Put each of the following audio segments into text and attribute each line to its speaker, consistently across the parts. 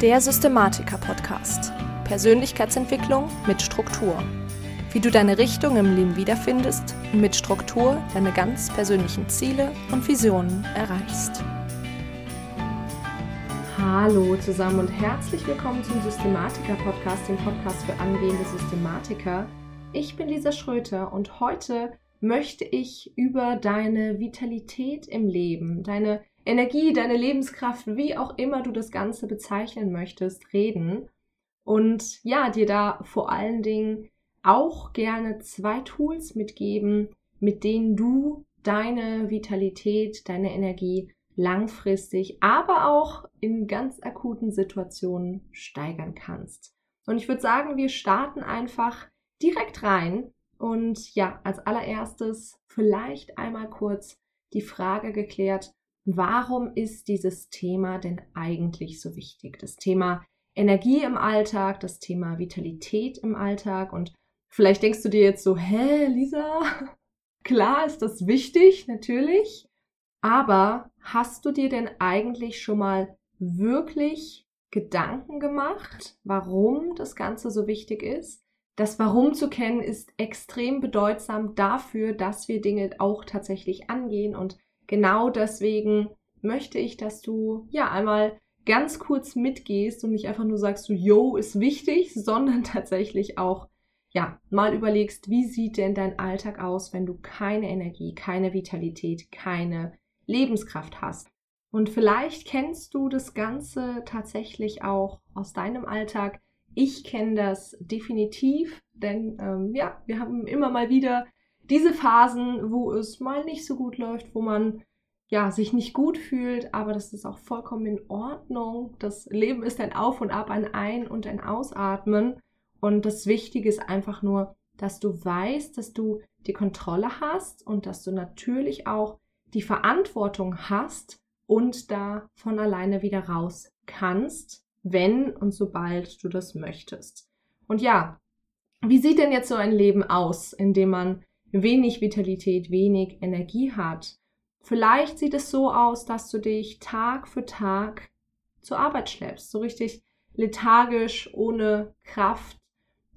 Speaker 1: Der Systematiker-Podcast. Persönlichkeitsentwicklung mit Struktur. Wie du deine Richtung im Leben wiederfindest und mit Struktur deine ganz persönlichen Ziele und Visionen erreichst.
Speaker 2: Hallo zusammen und herzlich willkommen zum Systematiker-Podcast, dem Podcast für angehende Systematiker. Ich bin Lisa Schröter und heute möchte ich über deine Vitalität im Leben, deine Energie, deine Lebenskraft, wie auch immer du das Ganze bezeichnen möchtest, reden. Und ja, dir da vor allen Dingen auch gerne zwei Tools mitgeben, mit denen du deine Vitalität, deine Energie langfristig, aber auch in ganz akuten Situationen steigern kannst. Und ich würde sagen, wir starten einfach direkt rein und ja, als allererstes vielleicht einmal kurz die Frage geklärt, warum ist dieses Thema denn eigentlich so wichtig? Das Thema Energie im Alltag, das Thema Vitalität im Alltag und vielleicht denkst du dir jetzt so, hä, Lisa, klar ist das wichtig, natürlich, aber hast du dir denn eigentlich schon mal wirklich Gedanken gemacht, warum das Ganze so wichtig ist? Das Warum zu kennen ist extrem bedeutsam dafür, dass wir Dinge auch tatsächlich angehen und genau deswegen möchte ich, dass du ja einmal ganz kurz mitgehst und nicht einfach nur sagst, so, yo, ist wichtig, sondern tatsächlich auch ja, mal überlegst, wie sieht denn dein Alltag aus, wenn du keine Energie, keine Vitalität, keine Lebenskraft hast. Und vielleicht kennst du das Ganze tatsächlich auch aus deinem Alltag, ich kenne das definitiv, denn ähm, ja, wir haben immer mal wieder diese Phasen, wo es mal nicht so gut läuft, wo man ja sich nicht gut fühlt, aber das ist auch vollkommen in Ordnung. Das Leben ist ein Auf und Ab, ein Ein- und ein Ausatmen. Und das Wichtige ist einfach nur, dass du weißt, dass du die Kontrolle hast und dass du natürlich auch die Verantwortung hast und da von alleine wieder raus kannst wenn und sobald du das möchtest. Und ja, wie sieht denn jetzt so ein Leben aus, in dem man wenig Vitalität, wenig Energie hat? Vielleicht sieht es so aus, dass du dich Tag für Tag zur Arbeit schleppst, so richtig lethargisch, ohne Kraft.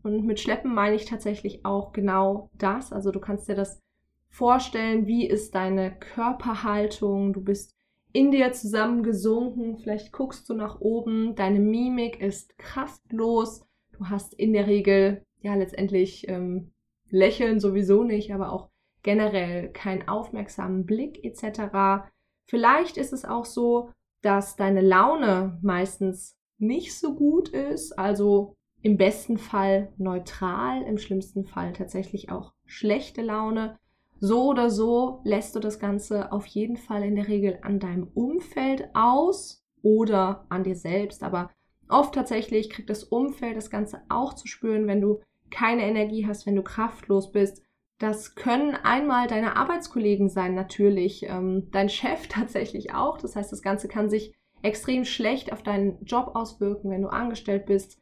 Speaker 2: Und mit Schleppen meine ich tatsächlich auch genau das. Also du kannst dir das vorstellen, wie ist deine Körperhaltung, du bist in dir zusammengesunken, vielleicht guckst du nach oben, deine Mimik ist kraftlos, du hast in der Regel ja letztendlich ähm, Lächeln sowieso nicht, aber auch generell keinen aufmerksamen Blick etc. Vielleicht ist es auch so, dass deine Laune meistens nicht so gut ist, also im besten Fall neutral, im schlimmsten Fall tatsächlich auch schlechte Laune. So oder so lässt du das Ganze auf jeden Fall in der Regel an deinem Umfeld aus oder an dir selbst. Aber oft tatsächlich kriegt das Umfeld das Ganze auch zu spüren, wenn du keine Energie hast, wenn du kraftlos bist. Das können einmal deine Arbeitskollegen sein, natürlich, ähm, dein Chef tatsächlich auch. Das heißt, das Ganze kann sich extrem schlecht auf deinen Job auswirken, wenn du angestellt bist.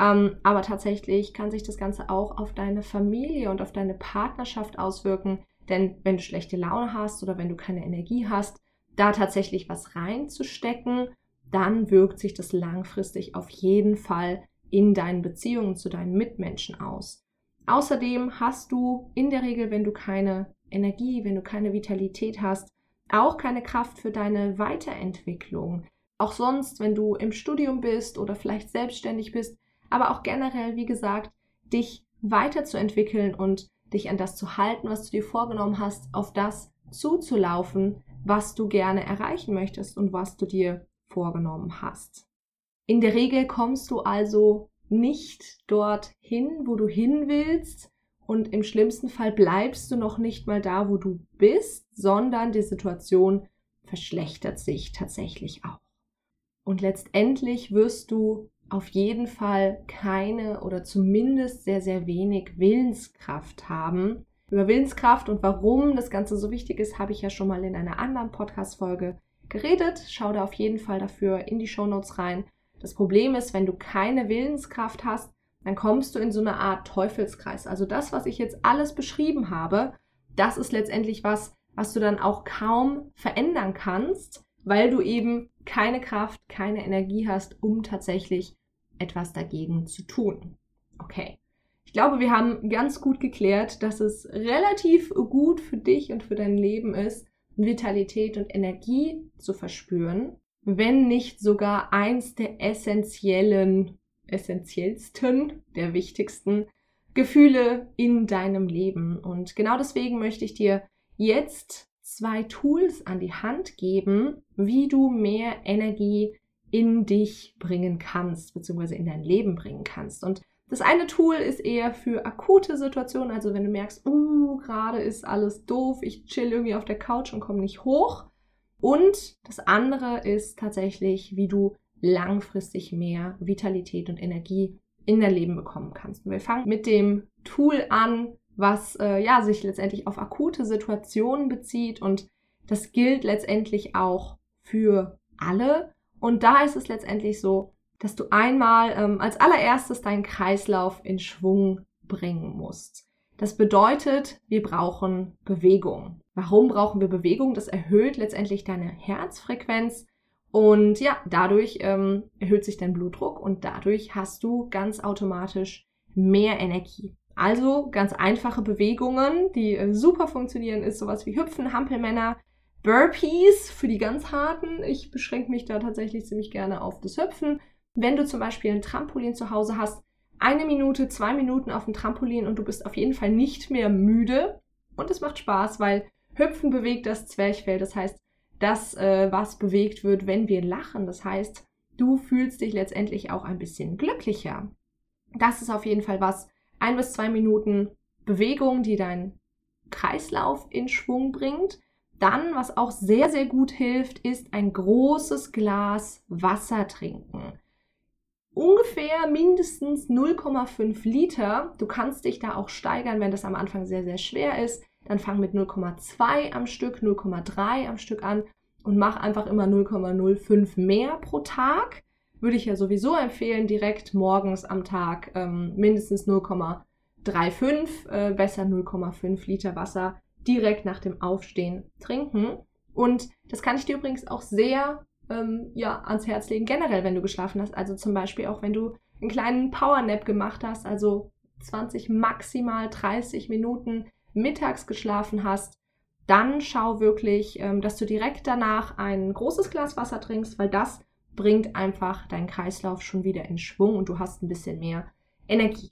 Speaker 2: Ähm, aber tatsächlich kann sich das Ganze auch auf deine Familie und auf deine Partnerschaft auswirken. Denn wenn du schlechte Laune hast oder wenn du keine Energie hast, da tatsächlich was reinzustecken, dann wirkt sich das langfristig auf jeden Fall in deinen Beziehungen zu deinen Mitmenschen aus. Außerdem hast du in der Regel, wenn du keine Energie, wenn du keine Vitalität hast, auch keine Kraft für deine Weiterentwicklung. Auch sonst, wenn du im Studium bist oder vielleicht selbstständig bist, aber auch generell, wie gesagt, dich weiterzuentwickeln und dich an das zu halten, was du dir vorgenommen hast, auf das zuzulaufen, was du gerne erreichen möchtest und was du dir vorgenommen hast. In der Regel kommst du also nicht dorthin, wo du hin willst und im schlimmsten Fall bleibst du noch nicht mal da, wo du bist, sondern die Situation verschlechtert sich tatsächlich auch. Und letztendlich wirst du auf jeden Fall keine oder zumindest sehr, sehr wenig Willenskraft haben. Über Willenskraft und warum das Ganze so wichtig ist, habe ich ja schon mal in einer anderen Podcast-Folge geredet. Schau da auf jeden Fall dafür in die Shownotes rein. Das Problem ist, wenn du keine Willenskraft hast, dann kommst du in so eine Art Teufelskreis. Also das, was ich jetzt alles beschrieben habe, das ist letztendlich was, was du dann auch kaum verändern kannst, weil du eben keine Kraft, keine Energie hast, um tatsächlich etwas dagegen zu tun. Okay. Ich glaube, wir haben ganz gut geklärt, dass es relativ gut für dich und für dein Leben ist, Vitalität und Energie zu verspüren, wenn nicht sogar eins der essentiellen, essentiellsten, der wichtigsten Gefühle in deinem Leben. Und genau deswegen möchte ich dir jetzt zwei Tools an die Hand geben, wie du mehr Energie in dich bringen kannst, beziehungsweise in dein Leben bringen kannst. Und das eine Tool ist eher für akute Situationen, also wenn du merkst, uh, gerade ist alles doof, ich chill irgendwie auf der Couch und komme nicht hoch. Und das andere ist tatsächlich, wie du langfristig mehr Vitalität und Energie in dein Leben bekommen kannst. Und wir fangen mit dem Tool an, was äh, ja sich letztendlich auf akute Situationen bezieht und das gilt letztendlich auch für alle. Und da ist es letztendlich so, dass du einmal ähm, als allererstes deinen Kreislauf in Schwung bringen musst. Das bedeutet, wir brauchen Bewegung. Warum brauchen wir Bewegung? Das erhöht letztendlich deine Herzfrequenz und ja, dadurch ähm, erhöht sich dein Blutdruck und dadurch hast du ganz automatisch mehr Energie. Also ganz einfache Bewegungen, die äh, super funktionieren, ist sowas wie Hüpfen, Hampelmänner, Burpees für die ganz harten. Ich beschränke mich da tatsächlich ziemlich gerne auf das Hüpfen. Wenn du zum Beispiel ein Trampolin zu Hause hast, eine Minute, zwei Minuten auf dem Trampolin und du bist auf jeden Fall nicht mehr müde und es macht Spaß, weil Hüpfen bewegt das Zwerchfell. Das heißt, das, äh, was bewegt wird, wenn wir lachen. Das heißt, du fühlst dich letztendlich auch ein bisschen glücklicher. Das ist auf jeden Fall was. Ein bis zwei Minuten Bewegung, die deinen Kreislauf in Schwung bringt. Dann, was auch sehr, sehr gut hilft, ist ein großes Glas Wasser trinken ungefähr mindestens 0,5 Liter. Du kannst dich da auch steigern, wenn das am Anfang sehr, sehr schwer ist. Dann fang mit 0,2 am Stück, 0,3 am Stück an und mach einfach immer 0,05 mehr pro Tag. Würde ich ja sowieso empfehlen, direkt morgens am Tag ähm, mindestens 0,35, äh, besser 0,5 Liter Wasser direkt nach dem Aufstehen trinken. Und das kann ich dir übrigens auch sehr ähm, ja, ans Herz legen, generell, wenn du geschlafen hast. Also zum Beispiel auch, wenn du einen kleinen Powernap gemacht hast, also 20, maximal 30 Minuten mittags geschlafen hast, dann schau wirklich, ähm, dass du direkt danach ein großes Glas Wasser trinkst, weil das bringt einfach deinen Kreislauf schon wieder in Schwung und du hast ein bisschen mehr Energie.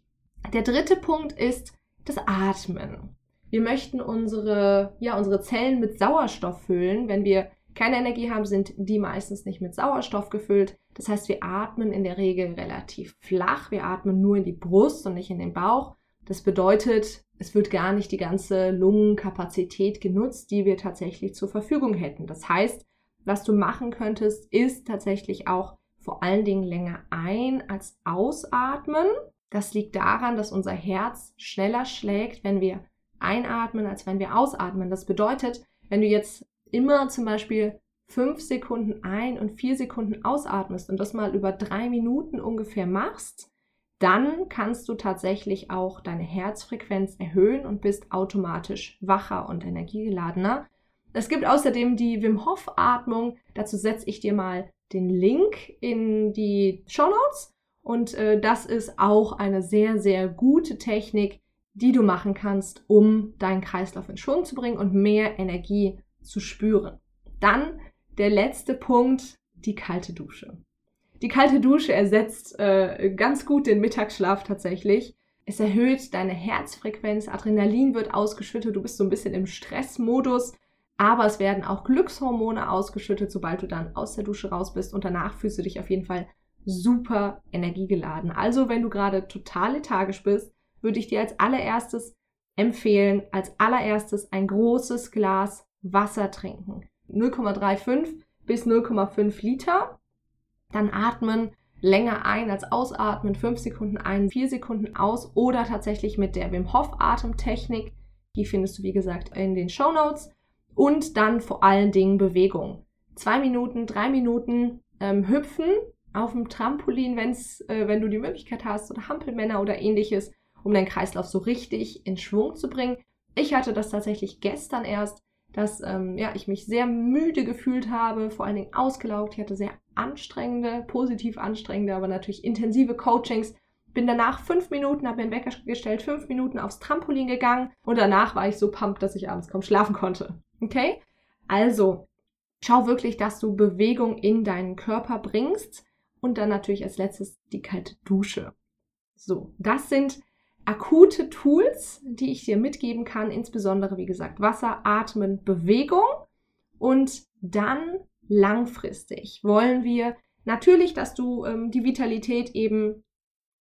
Speaker 2: Der dritte Punkt ist das Atmen. Wir möchten unsere, ja, unsere Zellen mit Sauerstoff füllen. Wenn wir keine Energie haben, sind die meistens nicht mit Sauerstoff gefüllt. Das heißt, wir atmen in der Regel relativ flach. Wir atmen nur in die Brust und nicht in den Bauch. Das bedeutet, es wird gar nicht die ganze Lungenkapazität genutzt, die wir tatsächlich zur Verfügung hätten. Das heißt, was du machen könntest, ist tatsächlich auch vor allen Dingen länger ein als ausatmen. Das liegt daran, dass unser Herz schneller schlägt, wenn wir einatmen, als wenn wir ausatmen. Das bedeutet, wenn du jetzt immer zum Beispiel fünf Sekunden ein und vier Sekunden ausatmest und das mal über drei Minuten ungefähr machst, dann kannst du tatsächlich auch deine Herzfrequenz erhöhen und bist automatisch wacher und energiegeladener. Es gibt außerdem die Wim Hof Atmung. Dazu setze ich dir mal den Link in die Show Notes. Und äh, das ist auch eine sehr, sehr gute Technik, die du machen kannst, um deinen Kreislauf in Schwung zu bringen und mehr Energie zu spüren. Dann der letzte Punkt, die kalte Dusche. Die kalte Dusche ersetzt äh, ganz gut den Mittagsschlaf tatsächlich. Es erhöht deine Herzfrequenz, Adrenalin wird ausgeschüttet, du bist so ein bisschen im Stressmodus, aber es werden auch Glückshormone ausgeschüttet, sobald du dann aus der Dusche raus bist und danach fühlst du dich auf jeden Fall super energiegeladen. Also wenn du gerade total lethargisch bist, würde ich dir als allererstes empfehlen, als allererstes ein großes Glas Wasser trinken. 0,35 bis 0,5 Liter. Dann atmen länger ein als ausatmen, 5 Sekunden ein, 4 Sekunden aus oder tatsächlich mit der Wim Hof Atemtechnik. Die findest du wie gesagt in den Show Notes. Und dann vor allen Dingen Bewegung. Zwei Minuten, drei Minuten ähm, hüpfen auf dem Trampolin, wenn's, äh, wenn du die Möglichkeit hast, oder Hampelmänner oder ähnliches, um deinen Kreislauf so richtig in Schwung zu bringen. Ich hatte das tatsächlich gestern erst dass ähm, ja, ich mich sehr müde gefühlt habe, vor allen Dingen ausgelaugt. Ich hatte sehr anstrengende, positiv anstrengende, aber natürlich intensive Coachings. Bin danach fünf Minuten, habe mir einen Wecker gestellt, fünf Minuten aufs Trampolin gegangen und danach war ich so pumped, dass ich abends kaum schlafen konnte. Okay? Also, schau wirklich, dass du Bewegung in deinen Körper bringst und dann natürlich als letztes die kalte Dusche. So, das sind akute Tools, die ich dir mitgeben kann, insbesondere wie gesagt Wasser, Atmen, Bewegung und dann langfristig wollen wir natürlich, dass du ähm, die Vitalität eben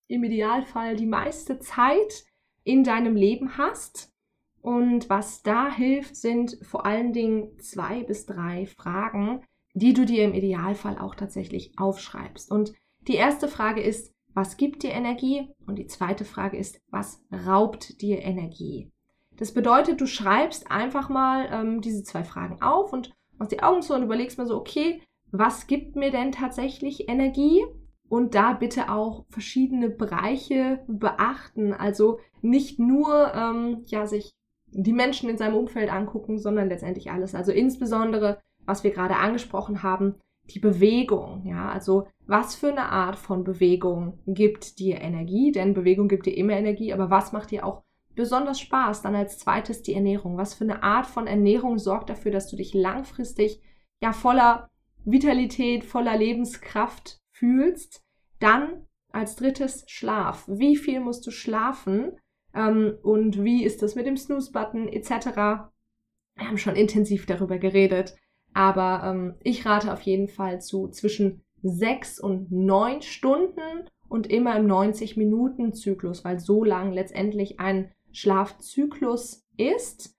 Speaker 2: im Idealfall die meiste Zeit in deinem Leben hast. Und was da hilft, sind vor allen Dingen zwei bis drei Fragen, die du dir im Idealfall auch tatsächlich aufschreibst. Und die erste Frage ist, was gibt dir Energie? Und die zweite Frage ist, was raubt dir Energie? Das bedeutet, du schreibst einfach mal ähm, diese zwei Fragen auf und machst die Augen zu und überlegst mal so, okay, was gibt mir denn tatsächlich Energie? Und da bitte auch verschiedene Bereiche beachten. Also nicht nur ähm, ja, sich die Menschen in seinem Umfeld angucken, sondern letztendlich alles. Also insbesondere, was wir gerade angesprochen haben, die Bewegung. Ja, also was für eine Art von Bewegung gibt dir Energie? Denn Bewegung gibt dir immer Energie, aber was macht dir auch besonders Spaß? Dann als zweites die Ernährung. Was für eine Art von Ernährung sorgt dafür, dass du dich langfristig ja voller Vitalität, voller Lebenskraft fühlst? Dann als drittes Schlaf. Wie viel musst du schlafen? Ähm, und wie ist das mit dem Snooze-Button etc.? Wir haben schon intensiv darüber geredet. Aber ähm, ich rate auf jeden Fall zu zwischen sechs und neun Stunden und immer im 90-Minuten-Zyklus, weil so lang letztendlich ein Schlafzyklus ist.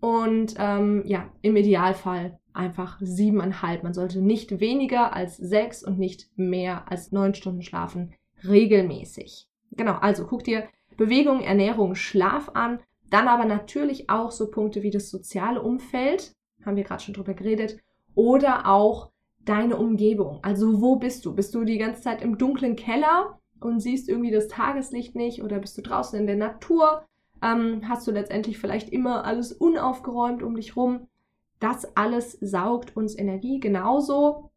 Speaker 2: Und ähm, ja, im Idealfall einfach siebeneinhalb. Man sollte nicht weniger als sechs und nicht mehr als neun Stunden schlafen, regelmäßig. Genau, also guck dir Bewegung, Ernährung, Schlaf an. Dann aber natürlich auch so Punkte wie das soziale Umfeld, haben wir gerade schon drüber geredet, oder auch deine Umgebung. Also wo bist du? Bist du die ganze Zeit im dunklen Keller und siehst irgendwie das Tageslicht nicht oder bist du draußen in der Natur? Ähm, hast du letztendlich vielleicht immer alles unaufgeräumt um dich rum? Das alles saugt uns Energie genauso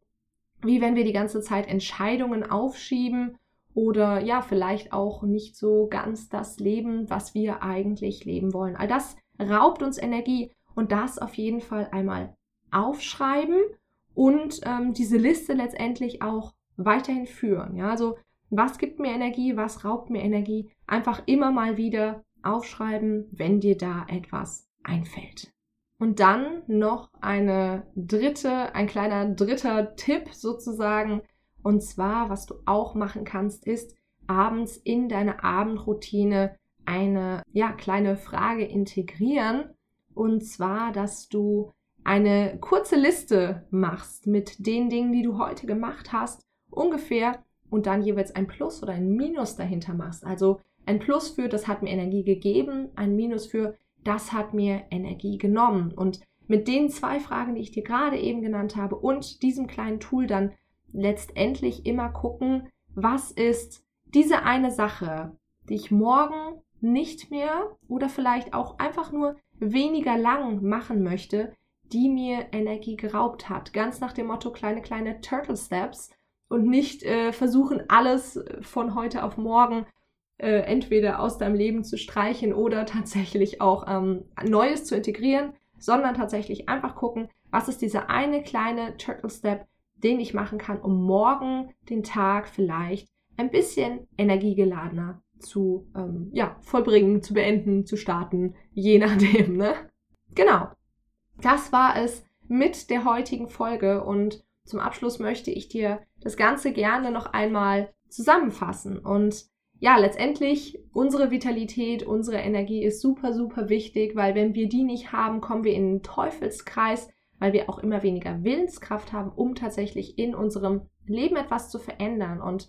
Speaker 2: wie wenn wir die ganze Zeit Entscheidungen aufschieben oder ja, vielleicht auch nicht so ganz das Leben, was wir eigentlich leben wollen. All das raubt uns Energie und das auf jeden Fall einmal aufschreiben und ähm, diese Liste letztendlich auch weiterhin führen. Ja, also was gibt mir Energie, was raubt mir Energie? Einfach immer mal wieder aufschreiben, wenn dir da etwas einfällt. Und dann noch eine dritte, ein kleiner dritter Tipp sozusagen. Und zwar, was du auch machen kannst, ist abends in deine Abendroutine eine ja, kleine Frage integrieren. Und zwar, dass du eine kurze Liste machst mit den Dingen, die du heute gemacht hast, ungefähr, und dann jeweils ein Plus oder ein Minus dahinter machst. Also ein Plus für, das hat mir Energie gegeben, ein Minus für, das hat mir Energie genommen. Und mit den zwei Fragen, die ich dir gerade eben genannt habe und diesem kleinen Tool dann letztendlich immer gucken, was ist diese eine Sache, die ich morgen nicht mehr oder vielleicht auch einfach nur weniger lang machen möchte, die mir Energie geraubt hat. Ganz nach dem Motto kleine, kleine Turtle Steps und nicht äh, versuchen, alles äh, von heute auf morgen äh, entweder aus deinem Leben zu streichen oder tatsächlich auch ähm, Neues zu integrieren, sondern tatsächlich einfach gucken, was ist dieser eine kleine Turtle Step, den ich machen kann, um morgen den Tag vielleicht ein bisschen energiegeladener zu ähm, ja, vollbringen, zu beenden, zu starten, je nachdem. Ne? Genau. Das war es mit der heutigen Folge und zum Abschluss möchte ich dir das Ganze gerne noch einmal zusammenfassen. Und ja, letztendlich unsere Vitalität, unsere Energie ist super, super wichtig, weil wenn wir die nicht haben, kommen wir in den Teufelskreis, weil wir auch immer weniger Willenskraft haben, um tatsächlich in unserem Leben etwas zu verändern. Und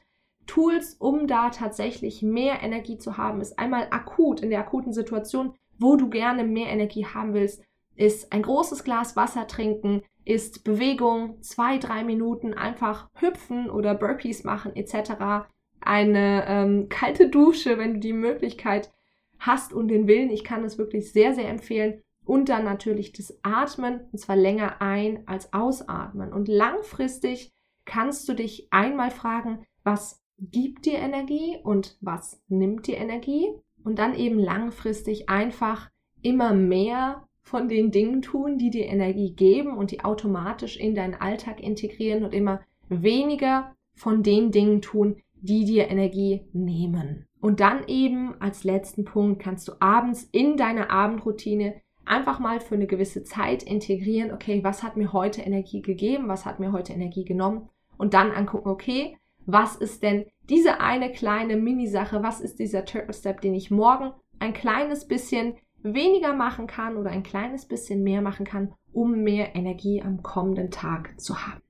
Speaker 2: Tools, um da tatsächlich mehr Energie zu haben, ist einmal akut in der akuten Situation, wo du gerne mehr Energie haben willst, ist ein großes Glas Wasser trinken, ist Bewegung, zwei, drei Minuten einfach hüpfen oder Burpees machen etc. Eine ähm, kalte Dusche, wenn du die Möglichkeit hast und den Willen. Ich kann es wirklich sehr, sehr empfehlen. und dann natürlich das Atmen, und zwar länger ein als ausatmen. Und langfristig kannst du dich einmal fragen, was gibt dir Energie und was nimmt dir Energie? Und dann eben langfristig einfach immer mehr von den Dingen tun, die dir Energie geben und die automatisch in deinen Alltag integrieren und immer weniger von den Dingen tun, die dir Energie nehmen. Und dann eben als letzten Punkt kannst du abends in deiner Abendroutine einfach mal für eine gewisse Zeit integrieren, okay, was hat mir heute Energie gegeben, was hat mir heute Energie genommen und dann angucken, okay, was ist denn diese eine kleine Mini-Sache, was ist dieser Turtle Step, den ich morgen ein kleines bisschen weniger machen kann oder ein kleines bisschen mehr machen kann, um mehr Energie am kommenden Tag zu haben.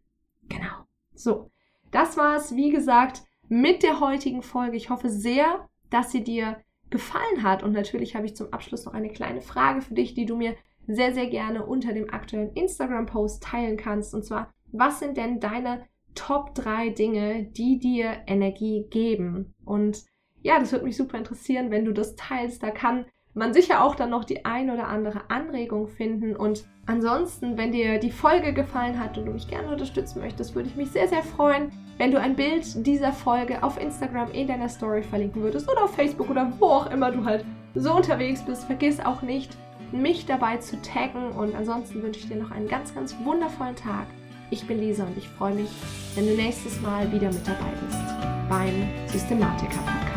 Speaker 2: Genau. So, das war es, wie gesagt, mit der heutigen Folge. Ich hoffe sehr, dass sie dir gefallen hat. Und natürlich habe ich zum Abschluss noch eine kleine Frage für dich, die du mir sehr, sehr gerne unter dem aktuellen Instagram-Post teilen kannst. Und zwar, was sind denn deine Top 3 Dinge, die dir Energie geben? Und ja, das würde mich super interessieren, wenn du das teilst. Da kann man sicher auch dann noch die ein oder andere Anregung finden. Und ansonsten, wenn dir die Folge gefallen hat und du mich gerne unterstützen möchtest, würde ich mich sehr, sehr freuen, wenn du ein Bild dieser Folge auf Instagram in deiner Story verlinken würdest oder auf Facebook oder wo auch immer du halt so unterwegs bist. Vergiss auch nicht, mich dabei zu taggen. Und ansonsten wünsche ich dir noch einen ganz, ganz wundervollen Tag. Ich bin Lisa und ich freue mich, wenn du nächstes Mal wieder mit dabei bist beim Systematiker Podcast.